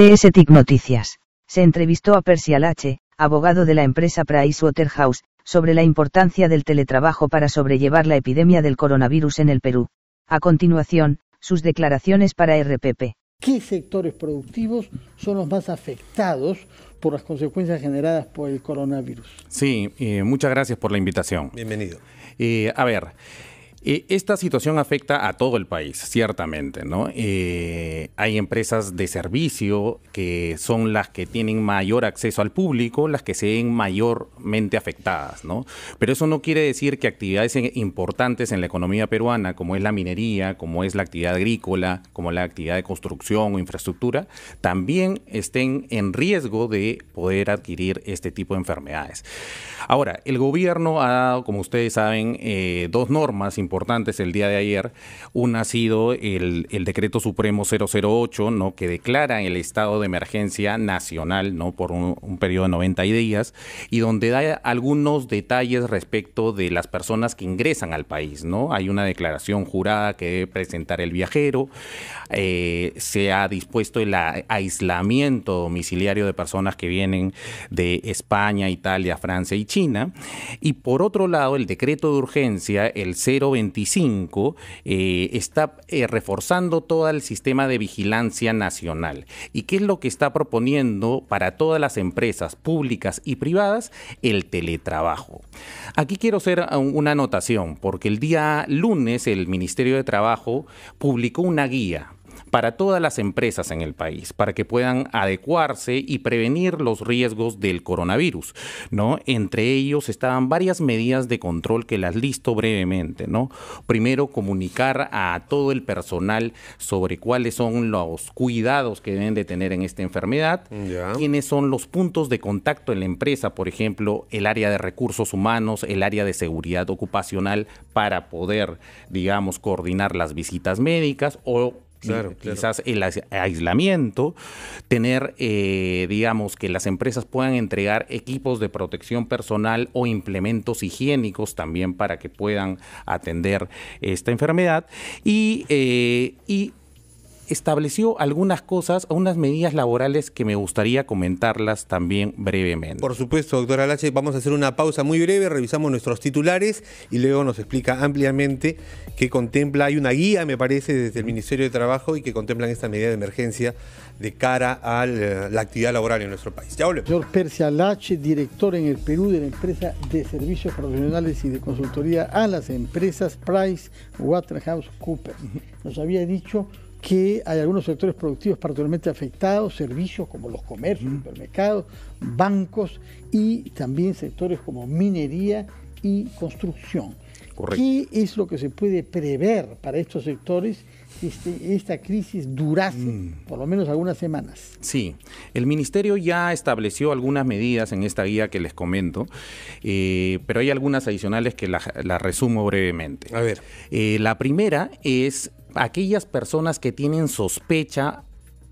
CSTIC Noticias. Se entrevistó a Percy Alache, abogado de la empresa Pricewaterhouse, sobre la importancia del teletrabajo para sobrellevar la epidemia del coronavirus en el Perú. A continuación, sus declaraciones para RPP. ¿Qué sectores productivos son los más afectados por las consecuencias generadas por el coronavirus? Sí, eh, muchas gracias por la invitación. Bienvenido. Eh, a ver, eh, esta situación afecta a todo el país, ciertamente, ¿no? Eh, hay empresas de servicio que son las que tienen mayor acceso al público, las que se ven mayormente afectadas, ¿no? Pero eso no quiere decir que actividades importantes en la economía peruana, como es la minería, como es la actividad agrícola, como la actividad de construcción o infraestructura, también estén en riesgo de poder adquirir este tipo de enfermedades. Ahora, el gobierno ha dado, como ustedes saben, eh, dos normas importantes importantes el día de ayer. Una ha sido el, decreto supremo 008, ¿no? que declara el estado de emergencia nacional ¿no? por un, periodo de 90 días y donde da algunos detalles respecto de las personas que ingresan al país. ¿no? Hay una declaración jurada que debe presentar el viajero, eh, se ha dispuesto el aislamiento domiciliario de personas que vienen de España, Italia, Francia y China. Y por otro lado, el decreto de urgencia, el 020 25 eh, está eh, reforzando todo el sistema de vigilancia nacional. ¿Y qué es lo que está proponiendo para todas las empresas públicas y privadas? El teletrabajo. Aquí quiero hacer una anotación, porque el día lunes el Ministerio de Trabajo publicó una guía para todas las empresas en el país, para que puedan adecuarse y prevenir los riesgos del coronavirus, ¿no? Entre ellos estaban varias medidas de control que las listo brevemente, ¿no? Primero, comunicar a todo el personal sobre cuáles son los cuidados que deben de tener en esta enfermedad, quiénes son los puntos de contacto en la empresa, por ejemplo, el área de recursos humanos, el área de seguridad ocupacional para poder, digamos, coordinar las visitas médicas o quizás el aislamiento, tener, eh, digamos, que las empresas puedan entregar equipos de protección personal o implementos higiénicos también para que puedan atender esta enfermedad. Y, eh, y estableció algunas cosas, unas medidas laborales que me gustaría comentarlas también brevemente. Por supuesto, doctora Lache, vamos a hacer una pausa muy breve, revisamos nuestros titulares y luego nos explica ampliamente qué contempla, hay una guía, me parece, desde el Ministerio de Trabajo y que contemplan esta medida de emergencia de cara a la actividad laboral en nuestro país. Ya volvemos. Señor Persia Lache, director en el Perú de la empresa de servicios profesionales y de consultoría a las empresas Price Waterhouse Cooper. Nos había dicho que hay algunos sectores productivos particularmente afectados, servicios como los comercios, supermercados, bancos y también sectores como minería y construcción. ¿Qué es lo que se puede prever para estos sectores este, esta crisis durase mm. por lo menos algunas semanas? Sí, el Ministerio ya estableció algunas medidas en esta guía que les comento, eh, pero hay algunas adicionales que las la resumo brevemente. A ver. Eh, la primera es aquellas personas que tienen sospecha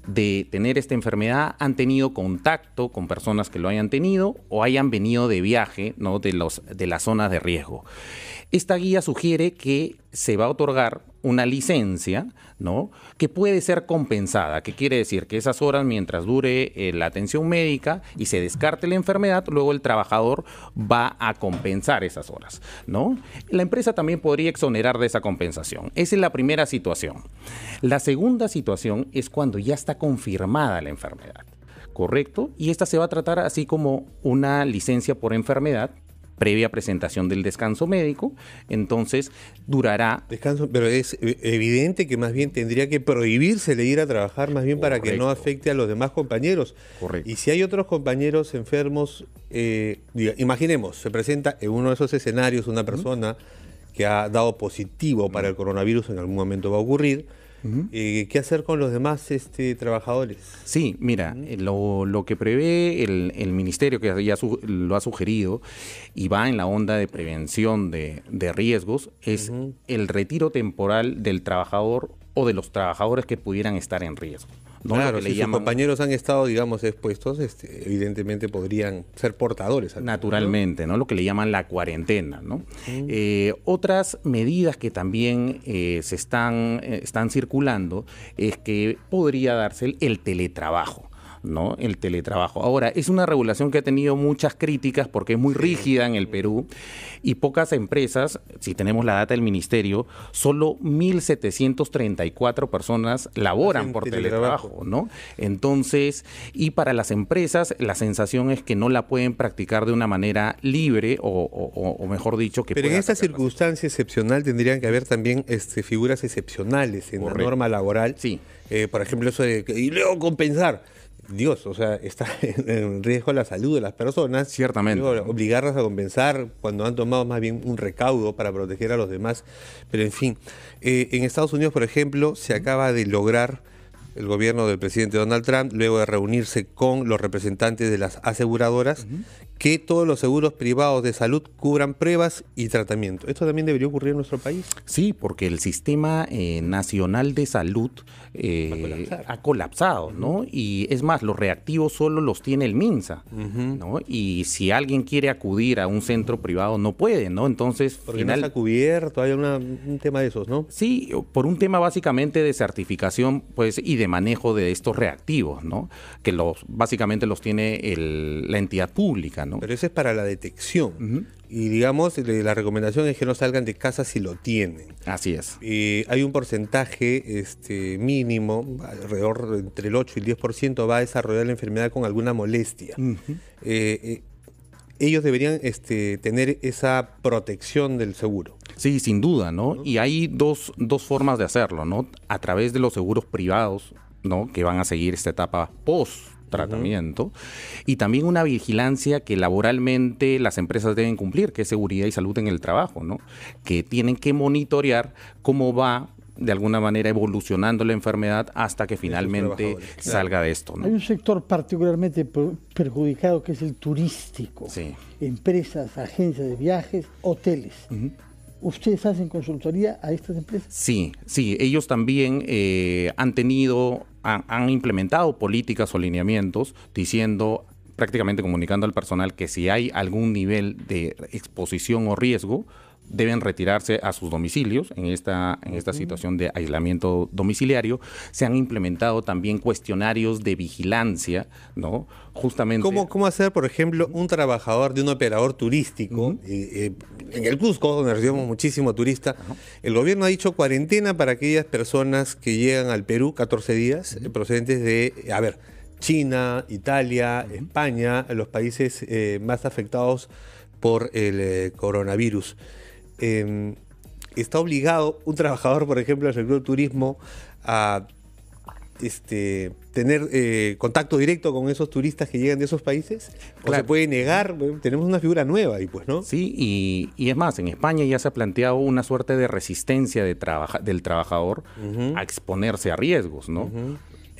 de tener esta enfermedad han tenido contacto con personas que lo hayan tenido o hayan venido de viaje ¿no? de, los, de las zonas de riesgo. Esta guía sugiere que se va a otorgar una licencia, ¿no? Que puede ser compensada, que quiere decir que esas horas mientras dure eh, la atención médica y se descarte la enfermedad, luego el trabajador va a compensar esas horas, ¿no? La empresa también podría exonerar de esa compensación. Esa es la primera situación. La segunda situación es cuando ya está confirmada la enfermedad. ¿correcto? Y esta se va a tratar así como una licencia por enfermedad previa presentación del descanso médico, entonces durará... Descanso, pero es evidente que más bien tendría que prohibirse de ir a trabajar más bien para que no afecte a los demás compañeros. Correcto. Y si hay otros compañeros enfermos, eh, imaginemos, se presenta en uno de esos escenarios una persona que ha dado positivo para el coronavirus, en algún momento va a ocurrir, eh, ¿Qué hacer con los demás este, trabajadores? Sí, mira, eh, lo, que prevé el, ministerio, que ya lo ha sugerido y va en la onda de prevención de, riesgos, es el retiro temporal del trabajador o de los trabajadores que pudieran estar en riesgo. Claro, si sus compañeros han estado, digamos, expuestos, este, evidentemente podrían ser portadores. Naturalmente, ¿no? Lo que le llaman la cuarentena, ¿no? Eh, otras medidas que también eh, se están, eh, están circulando es que podría darse el teletrabajo. ¿No? El teletrabajo. Ahora, es una regulación que ha tenido muchas críticas porque es muy rígida en el Perú y pocas empresas, si tenemos la data del ministerio, solo 1.734 personas laboran por teletrabajo, ¿no? Entonces, y para las empresas, la sensación es que no la pueden practicar de una manera libre o, mejor dicho, que... Pero en esta circunstancia excepcional tendrían que haber también este, figuras excepcionales en la norma laboral. Sí. Eh, por ejemplo, eso de... Y luego compensar Dios, o sea, está en riesgo la salud de las personas. Ciertamente. obligarlas a compensar cuando han tomado más bien un recaudo para proteger a los demás. Pero en fin, eh, en Estados Unidos, por ejemplo, se acaba de lograr el gobierno del presidente Donald Trump, luego de reunirse con los representantes de las aseguradoras, que todos los seguros privados de salud cubran pruebas y tratamiento. ¿Esto también debería ocurrir en nuestro país? Sí, porque el sistema eh, nacional de salud eh, ha, colapsado, ¿no? Y es más, los reactivos solo los tiene el MINSA, ¿no? Y si alguien quiere acudir a un centro privado, no puede, ¿no? Entonces, porque final... no está cubierto, hay un tema de esos, ¿no? Sí, por un tema básicamente de certificación, pues, y de manejo de estos reactivos, ¿no? Que los básicamente los tiene la entidad pública, pero eso es para la detección. Y digamos, la recomendación es que no salgan de casa si lo tienen. Así es. Y hay un porcentaje este, mínimo, alrededor entre el 8 y el 10% va a desarrollar la enfermedad con alguna molestia. Eh, eh, ellos deberían este, tener esa protección del seguro. Sí, sin duda, ¿no? Y hay dos, dos formas de hacerlo, ¿no? A través de los seguros privados, ¿no? Que van a seguir esta etapa post tratamiento, y también una vigilancia que laboralmente las empresas deben cumplir, que es seguridad y salud en el trabajo, ¿no? que tienen que monitorear cómo va de alguna manera evolucionando la enfermedad hasta que finalmente salga de esto. Hay un sector particularmente perjudicado que es el turístico. Empresas, agencias de viajes, hoteles. ¿Ustedes hacen consultoría a estas empresas? Sí, sí, ellos también eh, han tenido, han, implementado políticas o lineamientos diciendo prácticamente comunicando al personal que si hay algún nivel de exposición o riesgo, deben retirarse a sus domicilios en esta, en esta situación de aislamiento domiciliario. Se han implementado también cuestionarios de vigilancia, ¿no? Justamente. ¿Cómo, cómo hacer, por ejemplo, un trabajador de un operador turístico? Eh, en el Cusco, donde recibimos muchísimo turista, el gobierno ha dicho cuarentena para aquellas personas que llegan al Perú 14 días, procedentes de, a ver, China, Italia, España, los países eh, más afectados por el eh, coronavirus. Em, está obligado un trabajador, por ejemplo, del sector turismo a este, tener eh, contacto directo con esos turistas que llegan de esos países? ¿O se puede negar? Tenemos una figura nueva ahí, pues, ¿no? Sí, y, es más, en España ya se ha planteado una suerte de resistencia de del trabajador a exponerse a riesgos, ¿no?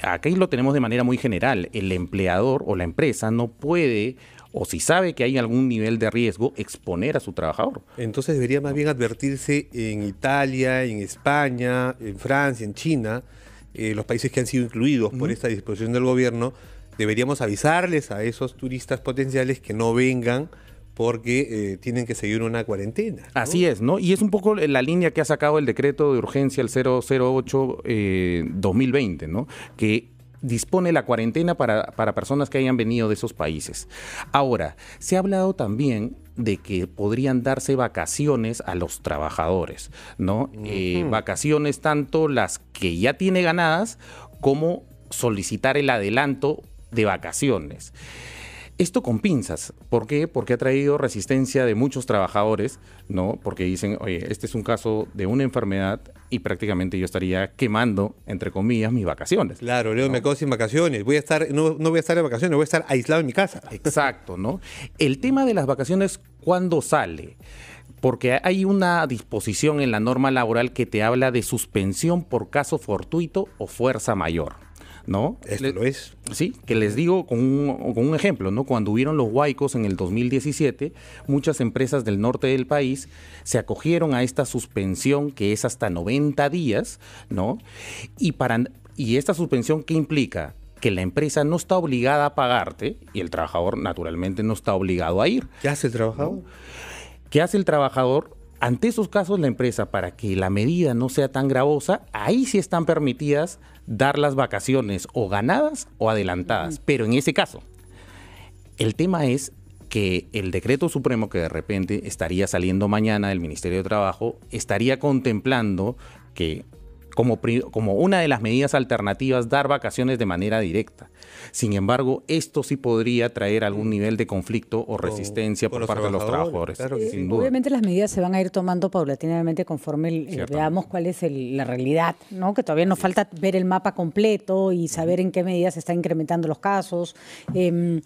Aquí lo tenemos de manera muy general. El empleador o la empresa no puede o si sabe que hay algún nivel de riesgo, exponer a su trabajador. Entonces debería más bien advertirse en Italia, en España, en Francia, en China, eh, los países que han sido incluidos por esta disposición del gobierno, deberíamos avisarles a esos turistas potenciales que no vengan porque eh, tienen que seguir una cuarentena. Así es, ¿no? Y es un poco la línea que ha sacado el decreto de urgencia el 008 2020, eh, ¿no? Que dispone la cuarentena para, personas que hayan venido de esos países. Ahora, se ha hablado también de que podrían darse vacaciones a los trabajadores, ¿no? Eh, vacaciones tanto las que ya tiene ganadas como solicitar el adelanto de vacaciones. Esto con pinzas. ¿Por qué? Porque ha traído resistencia de muchos trabajadores, ¿no? Porque dicen, oye, este es un caso de una enfermedad y prácticamente yo estaría quemando, entre comillas, mis vacaciones. Claro, Leo, me quedo sin vacaciones. Voy a estar, no, no, voy a estar de vacaciones, voy a estar aislado en mi casa. Exacto, ¿no? El tema de las vacaciones, ¿cuándo sale? Porque hay una disposición en la norma laboral que te habla de suspensión por caso fortuito o fuerza mayor. ¿No? Esto lo es. Sí, que les digo con un, ejemplo, ¿no? Cuando hubieron los huaicos en el 2017, muchas empresas del norte del país se acogieron a esta suspensión que es hasta 90 días, ¿no? Y, para, y esta suspensión, ¿qué implica? que la empresa no está obligada a pagarte y el trabajador naturalmente no está obligado a ir. ¿Qué hace el trabajador? ¿Qué hace el trabajador? Ante esos casos, la empresa, para que la medida no sea tan gravosa, ahí sí están permitidas dar las vacaciones o ganadas o adelantadas. Pero en ese caso, el tema es que el decreto supremo que de repente estaría saliendo mañana del Ministerio de Trabajo estaría contemplando que como, como una de las medidas alternativas dar vacaciones de manera directa. Sin embargo, esto sí podría traer algún nivel de conflicto o resistencia por parte de los trabajadores. Obviamente las medidas se van a ir tomando paulatinamente conforme eh, veamos cuál es la realidad, ¿no? Que todavía nos falta ver el mapa completo y saber en qué medida se están incrementando los casos. Em,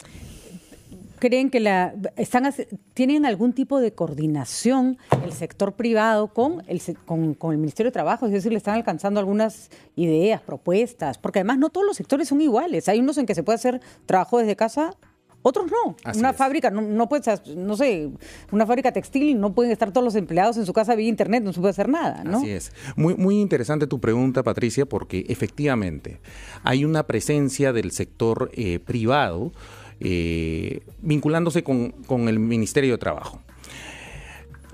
creen que la están tienen algún tipo de coordinación el sector privado con el con, el Ministerio de Trabajo, es decir, le están alcanzando algunas ideas, propuestas, porque además no todos los sectores son iguales. Hay unos en que se puede hacer trabajo desde casa otros no. una fábrica, no, no no sé, una fábrica textil, no pueden estar todos los empleados en su casa vía internet, no se puede hacer nada, ¿no? Así es. Muy, muy interesante tu pregunta, Patricia, porque efectivamente hay una presencia del sector eh, privado eh, vinculándose con, el Ministerio de Trabajo.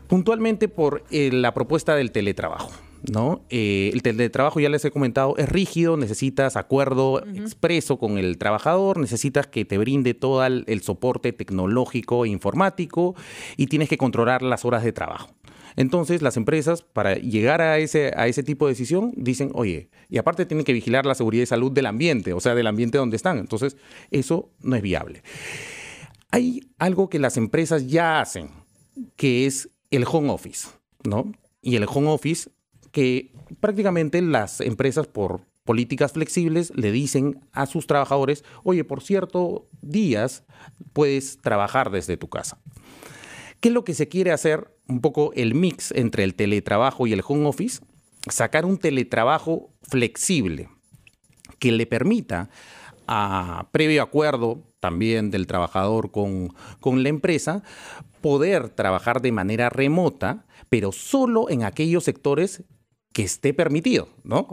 Puntualmente por eh, la propuesta del teletrabajo. ¿No? Eh, el teletrabajo, ya les he comentado, es rígido, necesitas acuerdo expreso con el trabajador, necesitas que te brinde todo el, el, soporte tecnológico e informático y tienes que controlar las horas de trabajo. Entonces, las empresas, para llegar a ese, a ese tipo de decisión, dicen, oye, y aparte tienen que vigilar la seguridad y salud del ambiente, o sea, del ambiente donde están. Entonces, eso no es viable. Hay algo que las empresas ya hacen, que es el home office, ¿no? Y el home office que prácticamente las empresas por políticas flexibles le dicen a sus trabajadores, oye, por cierto días puedes trabajar desde tu casa. ¿Qué es lo que se quiere hacer? Un poco el mix entre el teletrabajo y el home office, sacar un teletrabajo flexible que le permita, a previo acuerdo también del trabajador con, con la empresa, poder trabajar de manera remota, pero solo en aquellos sectores que esté permitido, ¿no?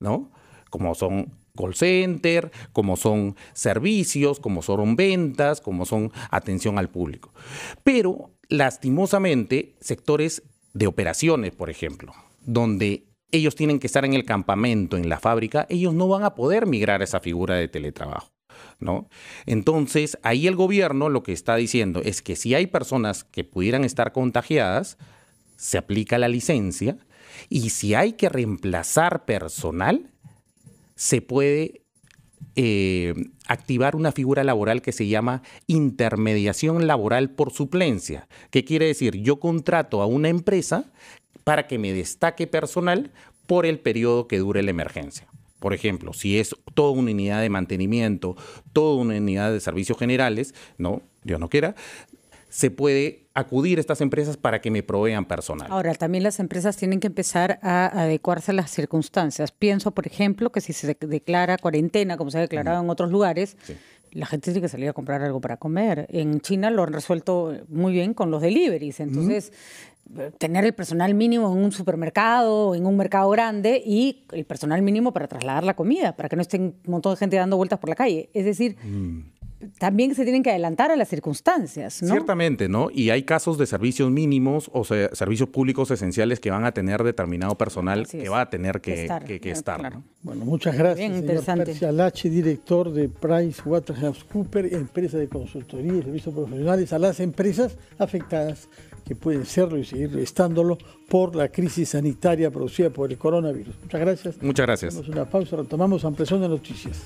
¿No? Como son call center, como son servicios, como son ventas, como son atención al público. Pero lastimosamente, sectores de operaciones, por ejemplo, donde ellos tienen que estar en el campamento, en la fábrica, ellos no van a poder migrar a esa figura de teletrabajo. ¿No? Entonces, ahí el gobierno lo que está diciendo es que si hay personas que pudieran estar contagiadas, se aplica la licencia y si hay que reemplazar personal, se puede eh, activar una figura laboral que se llama intermediación laboral por suplencia. ¿Qué quiere decir? Yo contrato a una empresa para que me destaque personal por el periodo que dure la emergencia. Por ejemplo, si es toda una unidad de mantenimiento, toda una unidad de servicios generales, no, Dios no quiera, se puede acudir a estas empresas para que me provean personal. Ahora, también las empresas tienen que empezar a adecuarse a las circunstancias. Pienso, por ejemplo, que si se declara cuarentena, como se ha declarado en otros lugares, la gente tiene que salir a comprar algo para comer. En China lo han resuelto muy bien con los deliveries. Entonces, tener el personal mínimo en un supermercado, en un mercado grande y el personal mínimo para trasladar la comida, para que no estén un montón de gente dando vueltas por la calle. Es decir, mm también se tienen que adelantar a las circunstancias, ¿no? Ciertamente, ¿no? Y hay casos de servicios mínimos o sea, servicios públicos esenciales que van a tener determinado personal que va a tener que, estar. Bueno, muchas gracias. Bien, interesante. Alache, director de PricewaterhouseCoopers, empresa de consultoría y servicios profesionales a las empresas afectadas que pueden serlo y seguir estándolo por la crisis sanitaria producida por el coronavirus. Muchas gracias. Muchas gracias. Hacemos una pausa, retomamos ampliación de noticias.